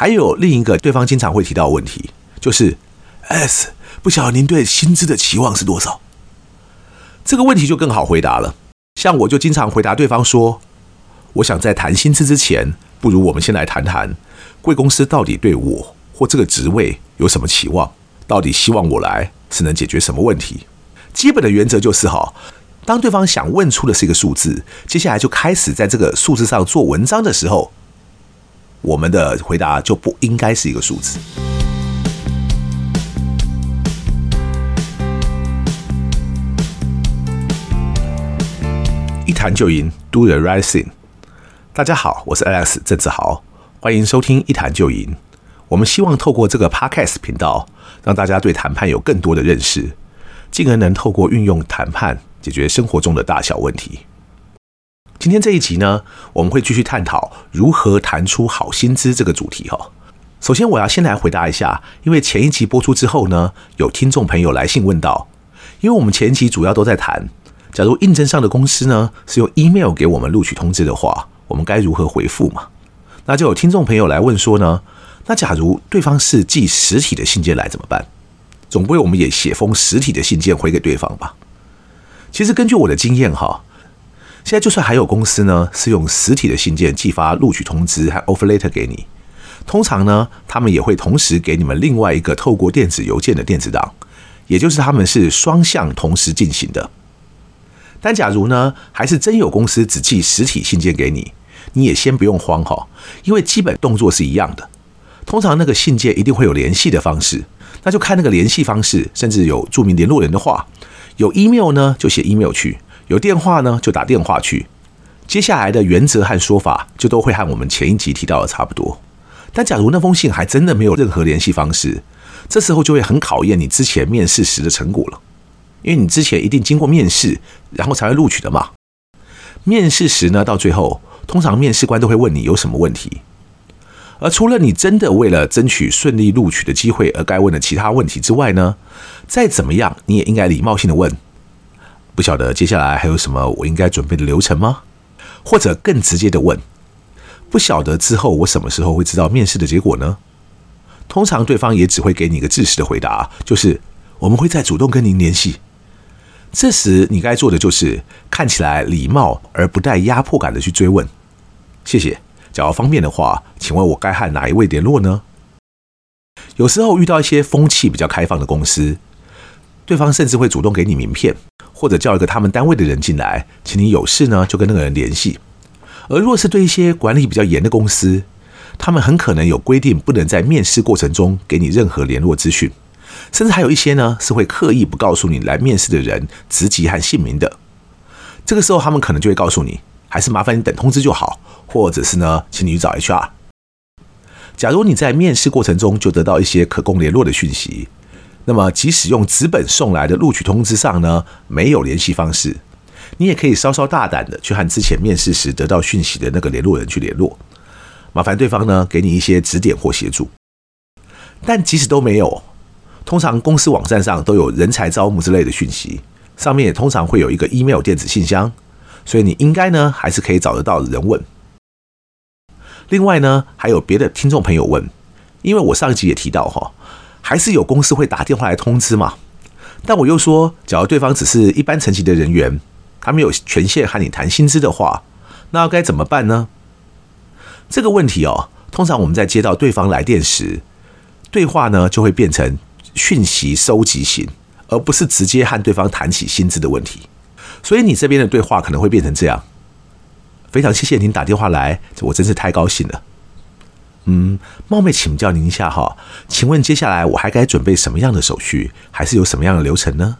还有另一个对方经常会提到的问题，就是 S，不晓得您对薪资的期望是多少？这个问题就更好回答了。像我就经常回答对方说，我想在谈薪资之前，不如我们先来谈谈贵公司到底对我或这个职位有什么期望，到底希望我来是能解决什么问题？基本的原则就是哈。当对方想问出的是一个数字，接下来就开始在这个数字上做文章的时候，我们的回答就不应该是一个数字。一谈就赢，Do the right thing。大家好，我是 Alex 郑志豪，欢迎收听一谈就赢。我们希望透过这个 Podcast 频道，让大家对谈判有更多的认识，进而能透过运用谈判。解决生活中的大小问题。今天这一集呢，我们会继续探讨如何谈出好薪资这个主题哈。首先，我要先来回答一下，因为前一集播出之后呢，有听众朋友来信问到，因为我们前一集主要都在谈，假如应征上的公司呢是用 email 给我们录取通知的话，我们该如何回复嘛？那就有听众朋友来问说呢，那假如对方是寄实体的信件来怎么办？总不会我们也写封实体的信件回给对方吧？其实根据我的经验哈，现在就算还有公司呢是用实体的信件寄发录取通知和 offer letter 给你，通常呢他们也会同时给你们另外一个透过电子邮件的电子档，也就是他们是双向同时进行的。但假如呢还是真有公司只寄实体信件给你，你也先不用慌哈，因为基本动作是一样的。通常那个信件一定会有联系的方式，那就看那个联系方式，甚至有注明联络人的话。有 email 呢，就写 email 去；有电话呢，就打电话去。接下来的原则和说法，就都会和我们前一集提到的差不多。但假如那封信还真的没有任何联系方式，这时候就会很考验你之前面试时的成果了，因为你之前一定经过面试，然后才会录取的嘛。面试时呢，到最后，通常面试官都会问你有什么问题，而除了你真的为了争取顺利录取的机会而该问的其他问题之外呢，再怎么样，你也应该礼貌性的问，不晓得接下来还有什么我应该准备的流程吗？或者更直接的问，不晓得之后我什么时候会知道面试的结果呢？通常对方也只会给你一个自私的回答，就是我们会再主动跟您联系。这时你该做的就是看起来礼貌而不带压迫感的去追问。谢谢，假如方便的话，请问我该和哪一位联络呢？有时候遇到一些风气比较开放的公司。对方甚至会主动给你名片，或者叫一个他们单位的人进来，请你有事呢就跟那个人联系。而若是对一些管理比较严的公司，他们很可能有规定，不能在面试过程中给你任何联络资讯，甚至还有一些呢是会刻意不告诉你来面试的人职级和姓名的。这个时候，他们可能就会告诉你，还是麻烦你等通知就好，或者是呢，请你去找 HR。假如你在面试过程中就得到一些可供联络的讯息。那么，即使用纸本送来的录取通知上呢，没有联系方式，你也可以稍稍大胆的去和之前面试时得到讯息的那个联络人去联络，麻烦对方呢给你一些指点或协助。但即使都没有，通常公司网站上都有人才招募之类的讯息，上面也通常会有一个 email 电子信箱，所以你应该呢还是可以找得到人问。另外呢，还有别的听众朋友问，因为我上一集也提到哈。还是有公司会打电话来通知嘛？但我又说，假如对方只是一般层级的人员，他没有权限和你谈薪资的话，那该怎么办呢？这个问题哦，通常我们在接到对方来电时，对话呢就会变成讯息收集型，而不是直接和对方谈起薪资的问题。所以你这边的对话可能会变成这样：非常谢谢您打电话来，我真是太高兴了。嗯，冒昧请教您一下哈，请问接下来我还该准备什么样的手续，还是有什么样的流程呢？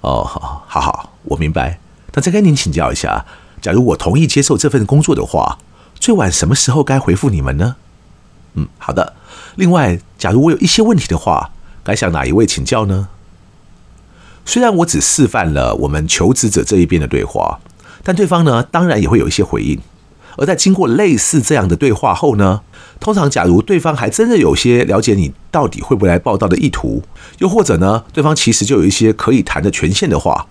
哦，好，好，好，我明白。那再跟您请教一下，假如我同意接受这份工作的话，最晚什么时候该回复你们呢？嗯，好的。另外，假如我有一些问题的话，该向哪一位请教呢？虽然我只示范了我们求职者这一边的对话，但对方呢，当然也会有一些回应。而在经过类似这样的对话后呢，通常假如对方还真的有些了解你到底会不会来报到的意图，又或者呢，对方其实就有一些可以谈的权限的话，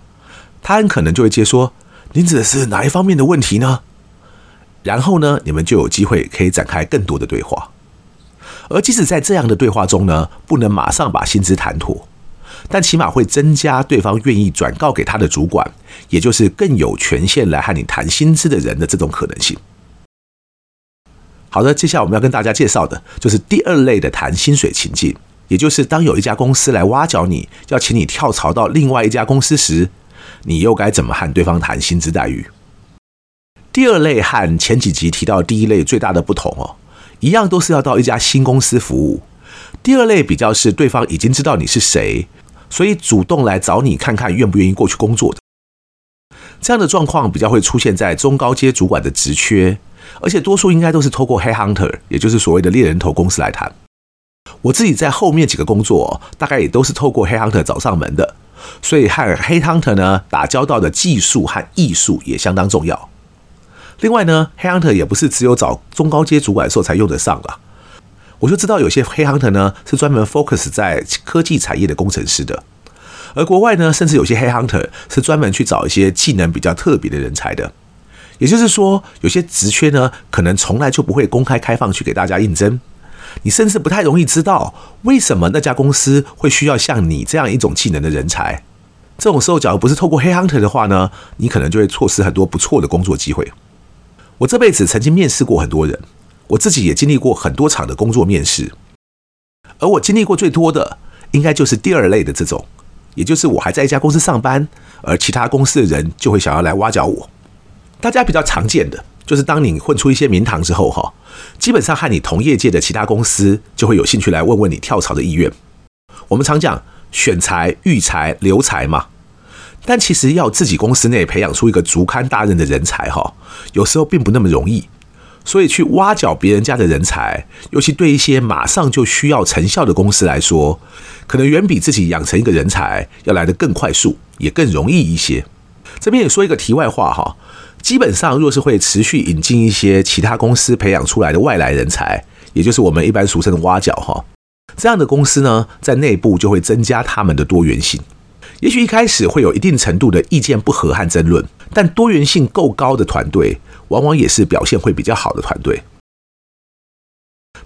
他很可能就会接说：“您指的是哪一方面的问题呢？”然后呢，你们就有机会可以展开更多的对话。而即使在这样的对话中呢，不能马上把薪资谈妥，但起码会增加对方愿意转告给他的主管，也就是更有权限来和你谈薪资的人的这种可能性。好的，接下来我们要跟大家介绍的就是第二类的谈薪水情境，也就是当有一家公司来挖角你，要请你跳槽到另外一家公司时，你又该怎么和对方谈薪资待遇？第二类和前几集提到的第一类最大的不同哦。一样都是要到一家新公司服务。第二类比较是对方已经知道你是谁，所以主动来找你看看愿不愿意过去工作的。这样的状况比较会出现在中高阶主管的职缺，而且多数应该都是透过 headhunter，也就是所谓的猎人头公司来谈。我自己在后面几个工作，大概也都是透过 headhunter 找上门的，所以和 headhunter 呢打交道的技术和艺术也相当重要。另外呢，Headhunter 也不是只有找中高阶主管的时候才用得上啊。我就知道有些黑 hunter 呢是专门 focus 在科技产业的工程师的，而国外呢，甚至有些 Headhunter 是专门去找一些技能比较特别的人才的。也就是说，有些职缺呢，可能从来就不会公开开放去给大家应征，你甚至不太容易知道为什么那家公司会需要像你这样一种技能的人才。这种时候，假如不是透过 Headhunter 的话呢，你可能就会错失很多不错的工作机会。我这辈子曾经面试过很多人，我自己也经历过很多场的工作面试，而我经历过最多的，应该就是第二类的这种，也就是我还在一家公司上班，而其他公司的人就会想要来挖角我。大家比较常见的，就是当你混出一些名堂之后，哈，基本上和你同业界的其他公司就会有兴趣来问问你跳槽的意愿。我们常讲选才、育才、留才嘛。但其实要自己公司内培养出一个足堪大任的人才，哈，有时候并不那么容易。所以去挖角别人家的人才，尤其对一些马上就需要成效的公司来说，可能远比自己养成一个人才要来得更快速，也更容易一些。这边也说一个题外话，哈，基本上若是会持续引进一些其他公司培养出来的外来人才，也就是我们一般俗称的挖角，哈，这样的公司呢，在内部就会增加他们的多元性。也许一开始会有一定程度的意见不合和争论，但多元性够高的团队，往往也是表现会比较好的团队。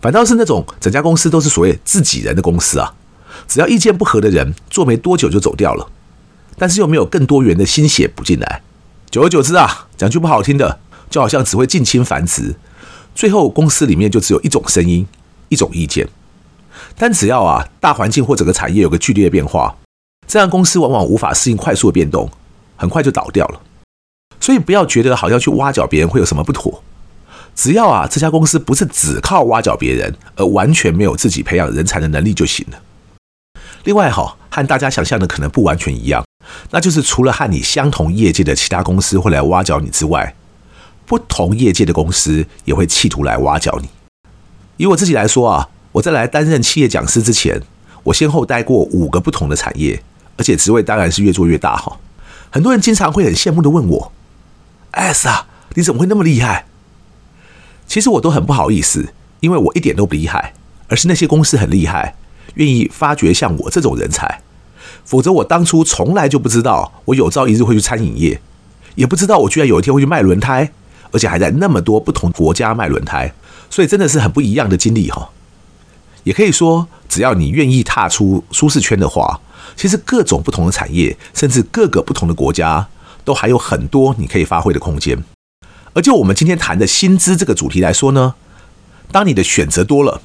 反倒是那种整家公司都是所谓自己人的公司啊，只要意见不合的人做没多久就走掉了，但是又没有更多元的新血补进来，久而久之啊，讲句不好听的，就好像只会近亲繁殖，最后公司里面就只有一种声音，一种意见。但只要啊，大环境或整个产业有个剧烈的变化。这样公司往往无法适应快速的变动，很快就倒掉了。所以不要觉得好像去挖角别人会有什么不妥，只要啊这家公司不是只靠挖角别人，而完全没有自己培养人才的能力就行了。另外哈，和大家想象的可能不完全一样，那就是除了和你相同业界的其他公司会来挖角你之外，不同业界的公司也会企图来挖角你。以我自己来说啊，我在来担任企业讲师之前，我先后待过五个不同的产业。而且职位当然是越做越大哈，很多人经常会很羡慕的问我：“S 啊，你怎么会那么厉害？”其实我都很不好意思，因为我一点都不厉害，而是那些公司很厉害，愿意发掘像我这种人才。否则我当初从来就不知道我有朝一日会去餐饮业，也不知道我居然有一天会去卖轮胎，而且还在那么多不同国家卖轮胎，所以真的是很不一样的经历哈。也可以说，只要你愿意踏出舒适圈的话。其实各种不同的产业，甚至各个不同的国家，都还有很多你可以发挥的空间。而就我们今天谈的薪资这个主题来说呢，当你的选择多了，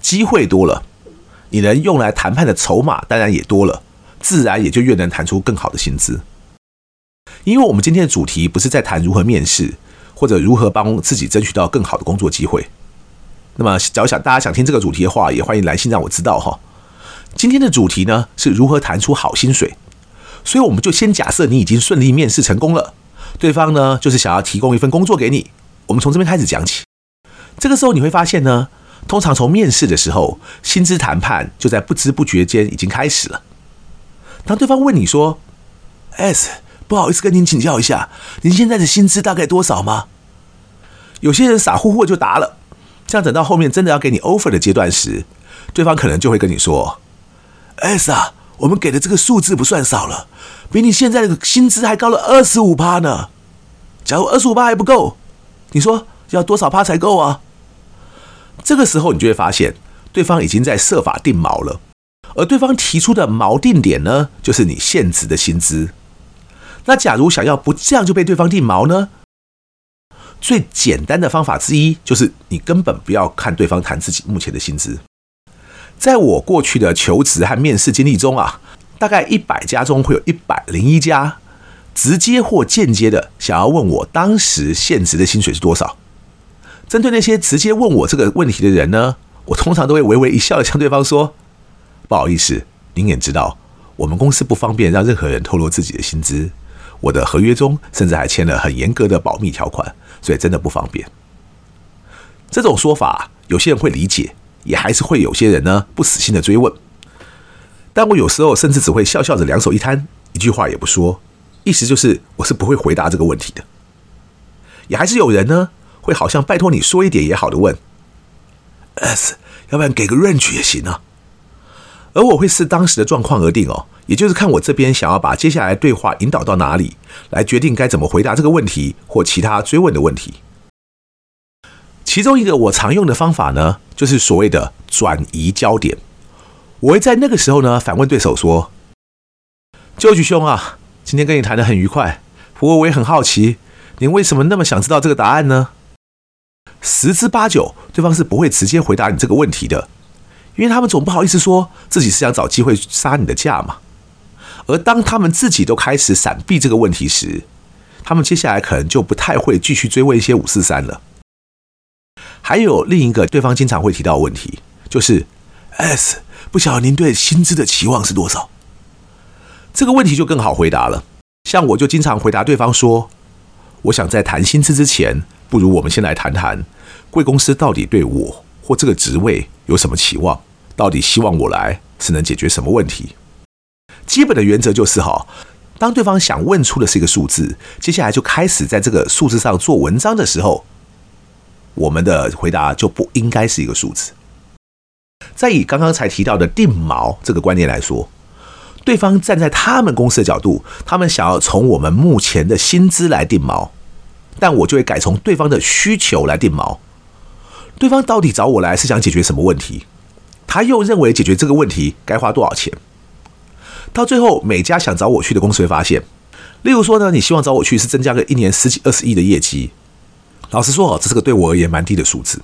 机会多了，你能用来谈判的筹码当然也多了，自然也就越能谈出更好的薪资。因为我们今天的主题不是在谈如何面试，或者如何帮自己争取到更好的工作机会。那么，假如想大家想听这个主题的话，也欢迎来信让我知道哈。今天的主题呢，是如何谈出好薪水，所以我们就先假设你已经顺利面试成功了，对方呢就是想要提供一份工作给你，我们从这边开始讲起。这个时候你会发现呢，通常从面试的时候，薪资谈判就在不知不觉间已经开始了。当对方问你说：“S，不好意思跟您请教一下，您现在的薪资大概多少吗？”有些人傻乎乎的就答了，这样等到后面真的要给你 offer 的阶段时，对方可能就会跟你说。S 啊，我们给的这个数字不算少了，比你现在的薪资还高了二十五趴呢。假如二十五趴还不够，你说要多少趴才够啊？这个时候你就会发现，对方已经在设法定锚了，而对方提出的锚定点呢，就是你现职的薪资。那假如想要不这样就被对方定锚呢？最简单的方法之一就是你根本不要看对方谈自己目前的薪资。在我过去的求职和面试经历中啊，大概一百家中会有一百零一家，直接或间接的想要问我当时现职的薪水是多少。针对那些直接问我这个问题的人呢，我通常都会微微一笑的向对方说：“不好意思，您也知道，我们公司不方便让任何人透露自己的薪资。我的合约中甚至还签了很严格的保密条款，所以真的不方便。”这种说法，有些人会理解，也还是会有些人呢不死心的追问。但我有时候甚至只会笑笑着两手一摊，一句话也不说，意思就是我是不会回答这个问题的。也还是有人呢。会好像拜托你说一点也好的问，S，要不然给个 range 也行啊。而我会视当时的状况而定哦，也就是看我这边想要把接下来对话引导到哪里，来决定该怎么回答这个问题或其他追问的问题。其中一个我常用的方法呢，就是所谓的转移焦点。我会在那个时候呢，反问对手说：“George 兄啊，今天跟你谈得很愉快，不过我也很好奇，您为什么那么想知道这个答案呢？”十之八九，对方是不会直接回答你这个问题的，因为他们总不好意思说自己是想找机会杀你的价嘛。而当他们自己都开始闪避这个问题时，他们接下来可能就不太会继续追问一些五四三了。还有另一个对方经常会提到的问题，就是 S，不晓得您对薪资的期望是多少？这个问题就更好回答了。像我就经常回答对方说，我想在谈薪资之前，不如我们先来谈谈。贵公司到底对我或这个职位有什么期望？到底希望我来是能解决什么问题？基本的原则就是哈，当对方想问出的是一个数字，接下来就开始在这个数字上做文章的时候，我们的回答就不应该是一个数字。再以刚刚才提到的定锚这个观念来说，对方站在他们公司的角度，他们想要从我们目前的薪资来定锚，但我就会改从对方的需求来定锚。对方到底找我来是想解决什么问题？他又认为解决这个问题该花多少钱？到最后，每家想找我去的公司会发现，例如说呢，你希望找我去是增加个一年十几二十亿的业绩。老实说哦，这是个对我而言蛮低的数字。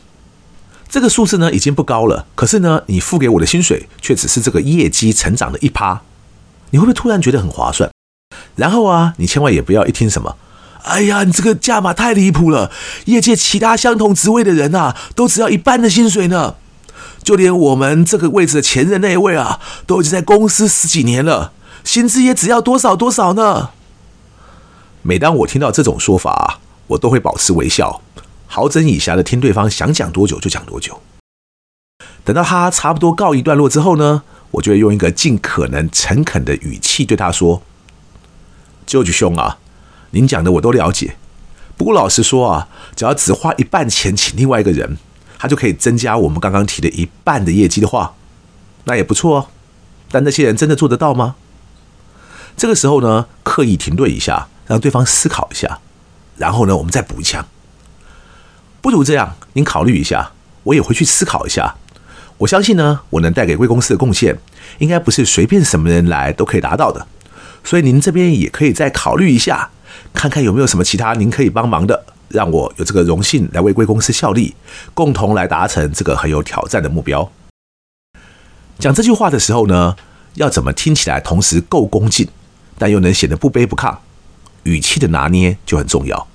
这个数字呢已经不高了，可是呢，你付给我的薪水却只是这个业绩成长的一趴。你会不会突然觉得很划算？然后啊，你千万也不要一听什么。哎呀，你这个价码太离谱了！业界其他相同职位的人啊，都只要一半的薪水呢。就连我们这个位置的前任那一位啊，都已经在公司十几年了，薪资也只要多少多少呢。每当我听到这种说法，我都会保持微笑，好整以暇的听对方想讲多久就讲多久。等到他差不多告一段落之后呢，我就会用一个尽可能诚恳的语气对他说舅舅兄啊。”您讲的我都了解，不过老实说啊，只要只花一半钱请另外一个人，他就可以增加我们刚刚提的一半的业绩的话，那也不错哦。但那些人真的做得到吗？这个时候呢，刻意停顿一下，让对方思考一下，然后呢，我们再补一枪。不如这样，您考虑一下，我也回去思考一下。我相信呢，我能带给贵公司的贡献，应该不是随便什么人来都可以达到的。所以您这边也可以再考虑一下。看看有没有什么其他您可以帮忙的，让我有这个荣幸来为贵公司效力，共同来达成这个很有挑战的目标。讲这句话的时候呢，要怎么听起来同时够恭敬，但又能显得不卑不亢，语气的拿捏就很重要。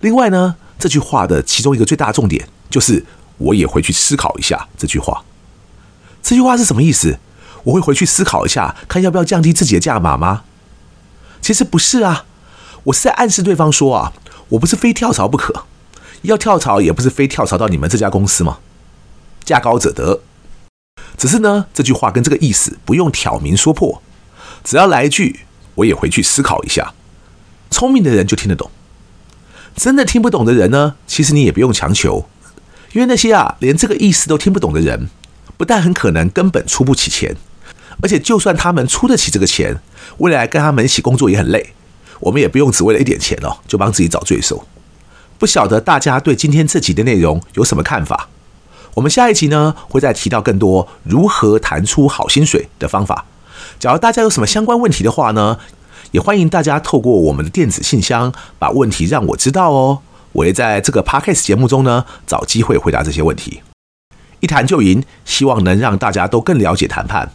另外呢，这句话的其中一个最大重点就是，我也回去思考一下这句话。这句话是什么意思？我会回去思考一下，看要不要降低自己的价码吗？其实不是啊。我是在暗示对方说啊，我不是非跳槽不可，要跳槽也不是非跳槽到你们这家公司吗，价高者得。只是呢，这句话跟这个意思不用挑明说破，只要来一句，我也回去思考一下。聪明的人就听得懂，真的听不懂的人呢，其实你也不用强求，因为那些啊连这个意思都听不懂的人，不但很可能根本出不起钱，而且就算他们出得起这个钱，未来跟他们一起工作也很累。我们也不用只为了一点钱哦，就帮自己找罪受。不晓得大家对今天这集的内容有什么看法？我们下一集呢，会再提到更多如何谈出好薪水的方法。假如大家有什么相关问题的话呢，也欢迎大家透过我们的电子信箱把问题让我知道哦。我也在这个 Podcast 节目中呢，找机会回答这些问题。一谈就赢，希望能让大家都更了解谈判。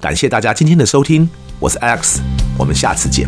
感谢大家今天的收听，我是 Alex，我们下次见。